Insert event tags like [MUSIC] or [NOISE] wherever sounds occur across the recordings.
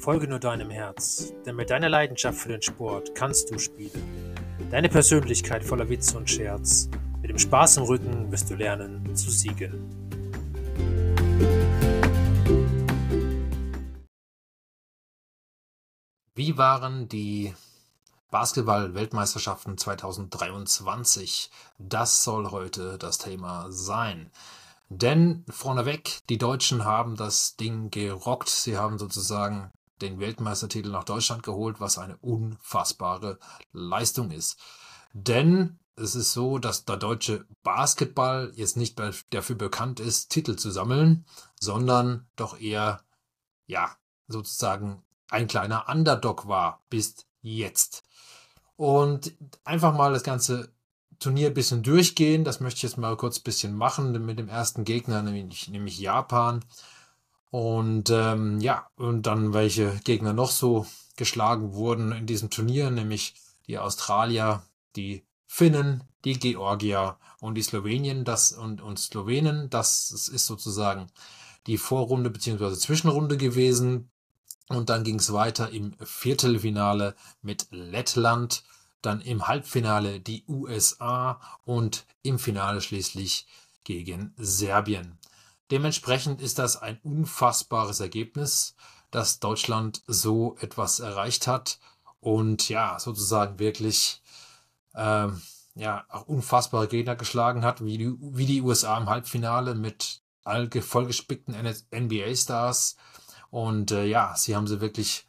Folge nur deinem Herz, denn mit deiner Leidenschaft für den Sport kannst du spielen. Deine Persönlichkeit voller Witz und Scherz. Mit dem Spaß im Rücken wirst du lernen zu siegen. Wie waren die Basketball-Weltmeisterschaften 2023? Das soll heute das Thema sein. Denn vorneweg, die Deutschen haben das Ding gerockt. Sie haben sozusagen den Weltmeistertitel nach Deutschland geholt, was eine unfassbare Leistung ist. Denn es ist so, dass der deutsche Basketball jetzt nicht dafür bekannt ist, Titel zu sammeln, sondern doch eher, ja, sozusagen ein kleiner Underdog war bis jetzt. Und einfach mal das ganze Turnier ein bisschen durchgehen. Das möchte ich jetzt mal kurz ein bisschen machen mit dem ersten Gegner, nämlich, nämlich Japan. Und ähm, ja, und dann welche Gegner noch so geschlagen wurden in diesem Turnier, nämlich die Australier, die Finnen, die Georgier und die Slowenien, das und, und Slowenen, das ist sozusagen die Vorrunde bzw. Zwischenrunde gewesen. Und dann ging es weiter im Viertelfinale mit Lettland, dann im Halbfinale die USA und im Finale schließlich gegen Serbien. Dementsprechend ist das ein unfassbares Ergebnis, dass Deutschland so etwas erreicht hat und ja, sozusagen wirklich ähm, ja, auch unfassbare Gegner geschlagen hat, wie die, wie die USA im Halbfinale mit all vollgespickten NBA-Stars. Und äh, ja, sie haben sie wirklich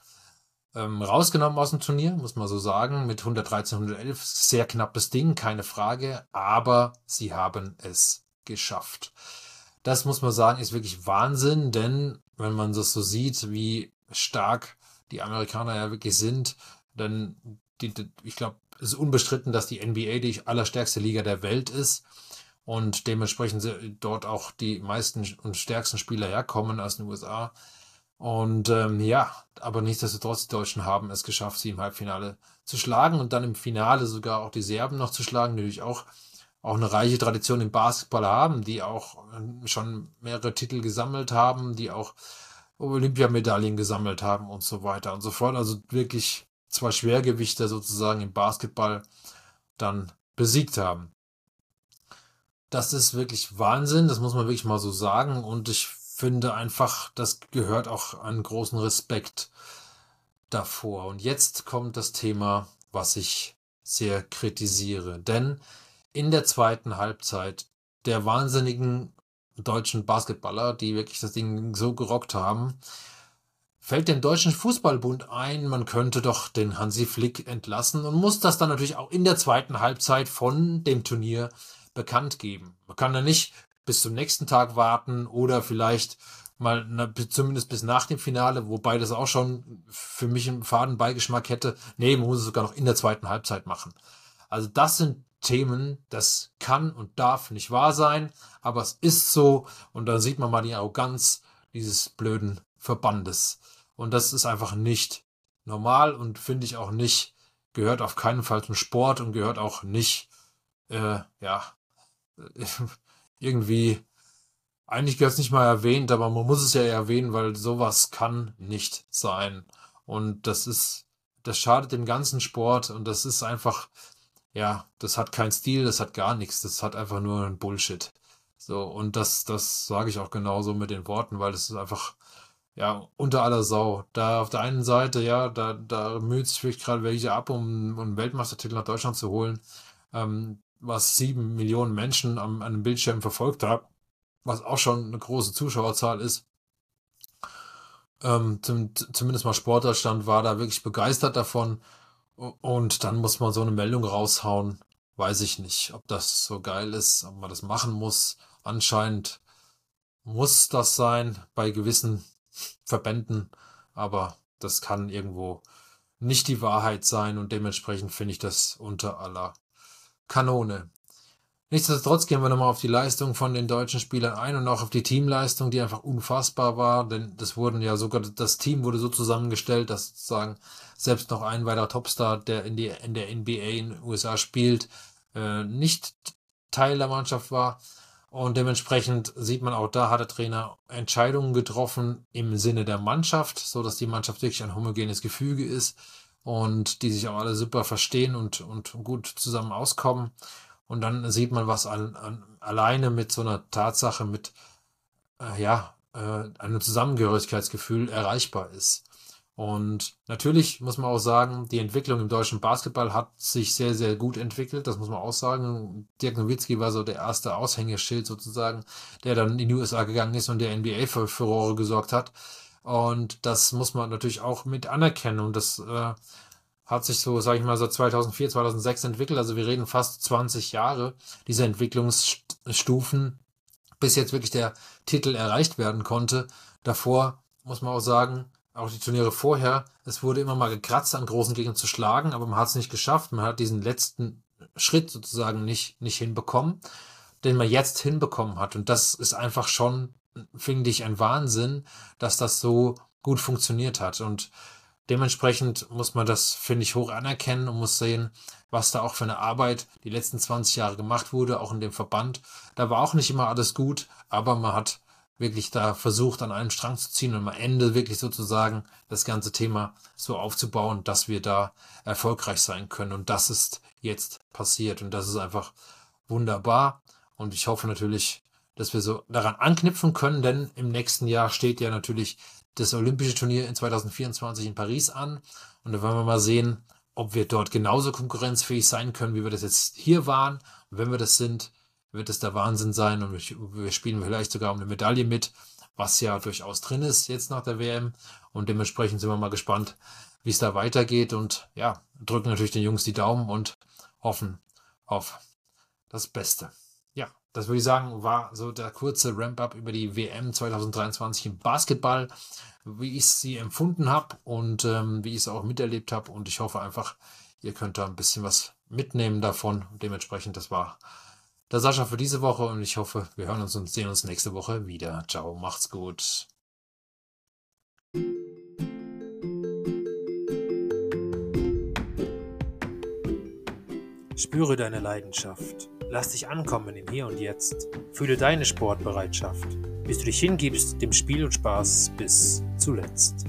ähm, rausgenommen aus dem Turnier, muss man so sagen, mit 113, 111. Sehr knappes Ding, keine Frage, aber sie haben es geschafft. Das muss man sagen, ist wirklich Wahnsinn, denn wenn man das so sieht, wie stark die Amerikaner ja wirklich sind, dann, die, ich glaube, es ist unbestritten, dass die NBA die allerstärkste Liga der Welt ist und dementsprechend dort auch die meisten und stärksten Spieler herkommen aus den USA. Und ähm, ja, aber nichtsdestotrotz, die Deutschen haben es geschafft, sie im Halbfinale zu schlagen und dann im Finale sogar auch die Serben noch zu schlagen, natürlich auch auch eine reiche Tradition im Basketball haben, die auch äh, schon mehrere Titel gesammelt haben, die auch Olympiamedaillen gesammelt haben und so weiter und so fort. Also wirklich zwei Schwergewichte sozusagen im Basketball dann besiegt haben. Das ist wirklich Wahnsinn, das muss man wirklich mal so sagen. Und ich finde einfach, das gehört auch einen großen Respekt davor. Und jetzt kommt das Thema, was ich sehr kritisiere. Denn in der zweiten Halbzeit der wahnsinnigen deutschen Basketballer, die wirklich das Ding so gerockt haben, fällt dem Deutschen Fußballbund ein, man könnte doch den Hansi Flick entlassen und muss das dann natürlich auch in der zweiten Halbzeit von dem Turnier bekannt geben. Man kann da nicht bis zum nächsten Tag warten oder vielleicht mal na, zumindest bis nach dem Finale, wobei das auch schon für mich einen Fadenbeigeschmack hätte. Nee, man muss es sogar noch in der zweiten Halbzeit machen. Also das sind Themen, das kann und darf nicht wahr sein, aber es ist so und da sieht man mal die Arroganz dieses blöden Verbandes. Und das ist einfach nicht normal und finde ich auch nicht, gehört auf keinen Fall zum Sport und gehört auch nicht, äh, ja, [LAUGHS] irgendwie, eigentlich gehört es nicht mal erwähnt, aber man muss es ja erwähnen, weil sowas kann nicht sein. Und das ist, das schadet dem ganzen Sport und das ist einfach, ja, das hat keinen Stil, das hat gar nichts, das hat einfach nur ein Bullshit. So, und das, das sage ich auch genauso mit den Worten, weil das ist einfach, ja, unter aller Sau. Da auf der einen Seite, ja, da, da müht sich vielleicht gerade welche ab, um, einen Weltmeistertitel nach Deutschland zu holen, ähm, was sieben Millionen Menschen am, an dem Bildschirm verfolgt haben, was auch schon eine große Zuschauerzahl ist. Ähm, zum, zumindest mal Sportdeutschland war da wirklich begeistert davon. Und dann muss man so eine Meldung raushauen. Weiß ich nicht, ob das so geil ist, ob man das machen muss. Anscheinend muss das sein bei gewissen Verbänden, aber das kann irgendwo nicht die Wahrheit sein und dementsprechend finde ich das unter aller Kanone. Nichtsdestotrotz gehen wir nochmal auf die Leistung von den deutschen Spielern ein und auch auf die Teamleistung, die einfach unfassbar war, denn das wurden ja sogar, das Team wurde so zusammengestellt, dass sozusagen selbst noch ein weiterer Topstar, der in, die, in der NBA in den USA spielt, äh, nicht Teil der Mannschaft war. Und dementsprechend sieht man auch da, hat der Trainer Entscheidungen getroffen im Sinne der Mannschaft, so dass die Mannschaft wirklich ein homogenes Gefüge ist und die sich auch alle super verstehen und, und gut zusammen auskommen. Und dann sieht man, was an, an, alleine mit so einer Tatsache, mit äh, ja, äh, einem Zusammengehörigkeitsgefühl erreichbar ist. Und natürlich muss man auch sagen, die Entwicklung im deutschen Basketball hat sich sehr, sehr gut entwickelt. Das muss man auch sagen. Dirk Nowitzki war so der erste Aushängeschild sozusagen, der dann in die USA gegangen ist und der NBA für Furore gesorgt hat. Und das muss man natürlich auch mit anerkennen. Und das äh, hat sich so, sage ich mal, seit 2004, 2006 entwickelt. Also wir reden fast 20 Jahre diese Entwicklungsstufen, bis jetzt wirklich der Titel erreicht werden konnte. Davor muss man auch sagen, auch die Turniere vorher, es wurde immer mal gekratzt, an großen Gegnern zu schlagen, aber man hat es nicht geschafft. Man hat diesen letzten Schritt sozusagen nicht, nicht hinbekommen, den man jetzt hinbekommen hat. Und das ist einfach schon, finde ich, ein Wahnsinn, dass das so gut funktioniert hat. Und dementsprechend muss man das, finde ich, hoch anerkennen und muss sehen, was da auch für eine Arbeit die letzten 20 Jahre gemacht wurde, auch in dem Verband. Da war auch nicht immer alles gut, aber man hat wirklich da versucht, an einem Strang zu ziehen und am Ende wirklich sozusagen das ganze Thema so aufzubauen, dass wir da erfolgreich sein können. Und das ist jetzt passiert. Und das ist einfach wunderbar. Und ich hoffe natürlich, dass wir so daran anknüpfen können, denn im nächsten Jahr steht ja natürlich das Olympische Turnier in 2024 in Paris an. Und da wollen wir mal sehen, ob wir dort genauso konkurrenzfähig sein können, wie wir das jetzt hier waren. Und wenn wir das sind, wird es der Wahnsinn sein und wir spielen vielleicht sogar um eine Medaille mit, was ja durchaus drin ist jetzt nach der WM. Und dementsprechend sind wir mal gespannt, wie es da weitergeht und ja, drücken natürlich den Jungs die Daumen und hoffen auf das Beste. Ja, das würde ich sagen, war so der kurze Ramp-up über die WM 2023 im Basketball, wie ich sie empfunden habe und ähm, wie ich es auch miterlebt habe. Und ich hoffe einfach, ihr könnt da ein bisschen was mitnehmen davon. Dementsprechend, das war der Sascha für diese Woche und ich hoffe, wir hören uns und sehen uns nächste Woche wieder. Ciao, macht's gut. Spüre deine Leidenschaft. Lass dich ankommen im Hier und Jetzt. Fühle deine Sportbereitschaft, bis du dich hingibst dem Spiel und Spaß bis zuletzt.